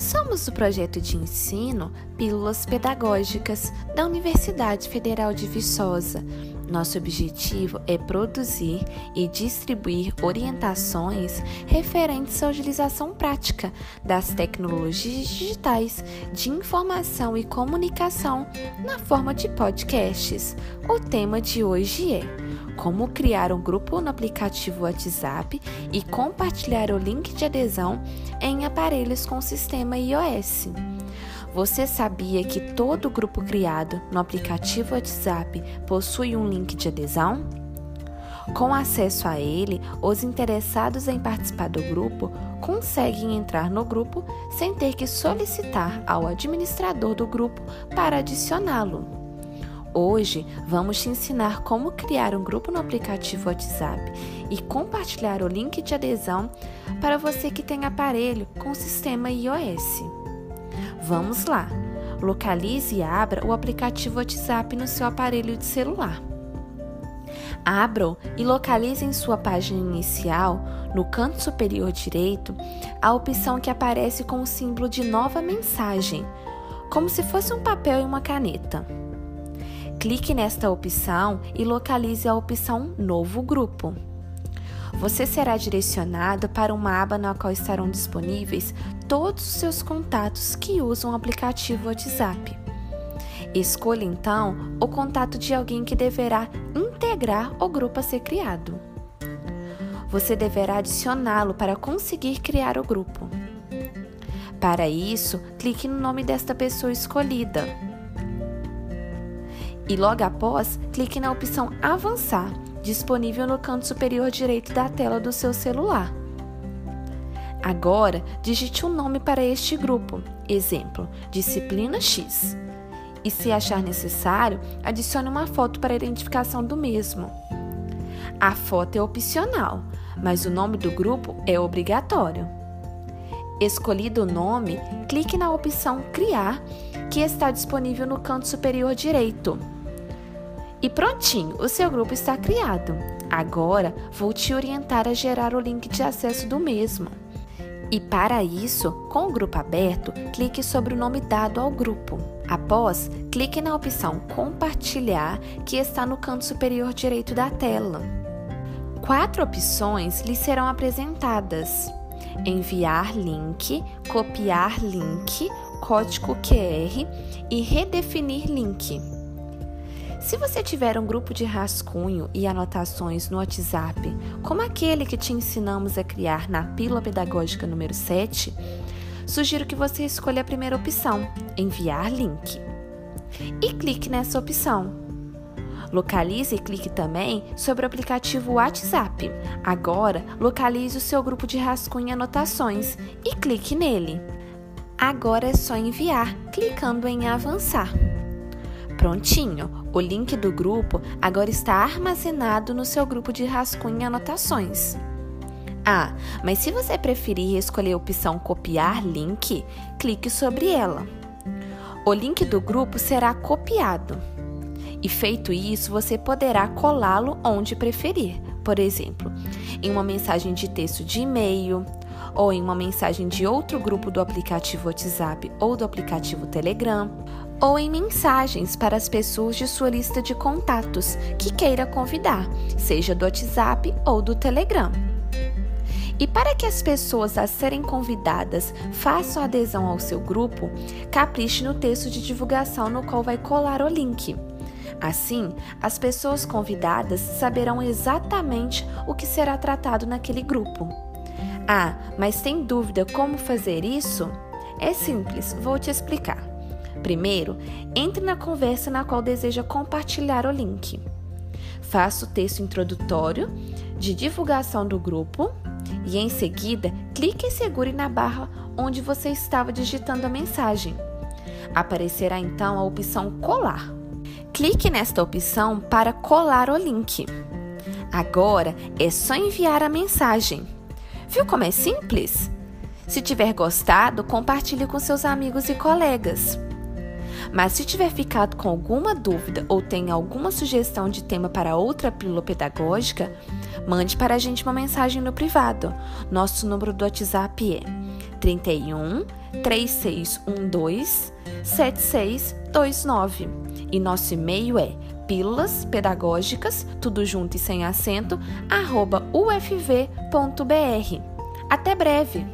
Somos o projeto de ensino Pílulas Pedagógicas da Universidade Federal de Viçosa. Nosso objetivo é produzir e distribuir orientações referentes à utilização prática das tecnologias digitais de informação e comunicação na forma de podcasts. O tema de hoje é como criar um grupo no aplicativo WhatsApp e compartilhar o link de adesão em aparelhos com sistema iOS. Você sabia que todo grupo criado no aplicativo WhatsApp possui um link de adesão? Com acesso a ele, os interessados em participar do grupo conseguem entrar no grupo sem ter que solicitar ao administrador do grupo para adicioná-lo. Hoje vamos te ensinar como criar um grupo no aplicativo WhatsApp e compartilhar o link de adesão para você que tem aparelho com sistema iOS. Vamos lá! Localize e abra o aplicativo WhatsApp no seu aparelho de celular. Abra e localize em sua página inicial, no canto superior direito, a opção que aparece com o símbolo de nova mensagem, como se fosse um papel e uma caneta. Clique nesta opção e localize a opção Novo Grupo. Você será direcionado para uma aba na qual estarão disponíveis todos os seus contatos que usam o aplicativo WhatsApp. Escolha então o contato de alguém que deverá integrar o grupo a ser criado. Você deverá adicioná-lo para conseguir criar o grupo. Para isso, clique no nome desta pessoa escolhida. E logo após, clique na opção Avançar, disponível no canto superior direito da tela do seu celular. Agora, digite um nome para este grupo, exemplo, Disciplina X. E se achar necessário, adicione uma foto para identificação do mesmo. A foto é opcional, mas o nome do grupo é obrigatório. Escolhido o nome, clique na opção Criar, que está disponível no canto superior direito. E prontinho, o seu grupo está criado. Agora vou te orientar a gerar o link de acesso do mesmo. E para isso, com o grupo aberto, clique sobre o nome dado ao grupo. Após, clique na opção Compartilhar, que está no canto superior direito da tela. Quatro opções lhe serão apresentadas: Enviar link, copiar link, código QR e redefinir link. Se você tiver um grupo de rascunho e anotações no WhatsApp, como aquele que te ensinamos a criar na pílula pedagógica número 7, sugiro que você escolha a primeira opção, enviar link. E clique nessa opção. Localize e clique também sobre o aplicativo WhatsApp. Agora, localize o seu grupo de rascunho e anotações e clique nele. Agora é só enviar, clicando em avançar. Prontinho! O link do grupo agora está armazenado no seu grupo de rascunho e anotações. Ah, mas se você preferir escolher a opção Copiar link, clique sobre ela. O link do grupo será copiado. E feito isso, você poderá colá-lo onde preferir. Por exemplo, em uma mensagem de texto de e-mail, ou em uma mensagem de outro grupo do aplicativo WhatsApp ou do aplicativo Telegram, ou em mensagens para as pessoas de sua lista de contatos que queira convidar, seja do WhatsApp ou do Telegram. E para que as pessoas a serem convidadas façam adesão ao seu grupo, capriche no texto de divulgação no qual vai colar o link. Assim, as pessoas convidadas saberão exatamente o que será tratado naquele grupo. Ah, mas tem dúvida como fazer isso? É simples, vou te explicar. Primeiro, entre na conversa na qual deseja compartilhar o link. Faça o texto introdutório de divulgação do grupo e, em seguida, clique e segure na barra onde você estava digitando a mensagem. Aparecerá então a opção Colar. Clique nesta opção para colar o link. Agora é só enviar a mensagem. Viu como é simples? Se tiver gostado, compartilhe com seus amigos e colegas. Mas se tiver ficado com alguma dúvida ou tem alguma sugestão de tema para outra pílula pedagógica, mande para a gente uma mensagem no privado. Nosso número do WhatsApp é 31 3612 7629 e nosso e-mail é pílulas pedagógicas, tudo junto e sem acento, arroba ufv.br. Até breve!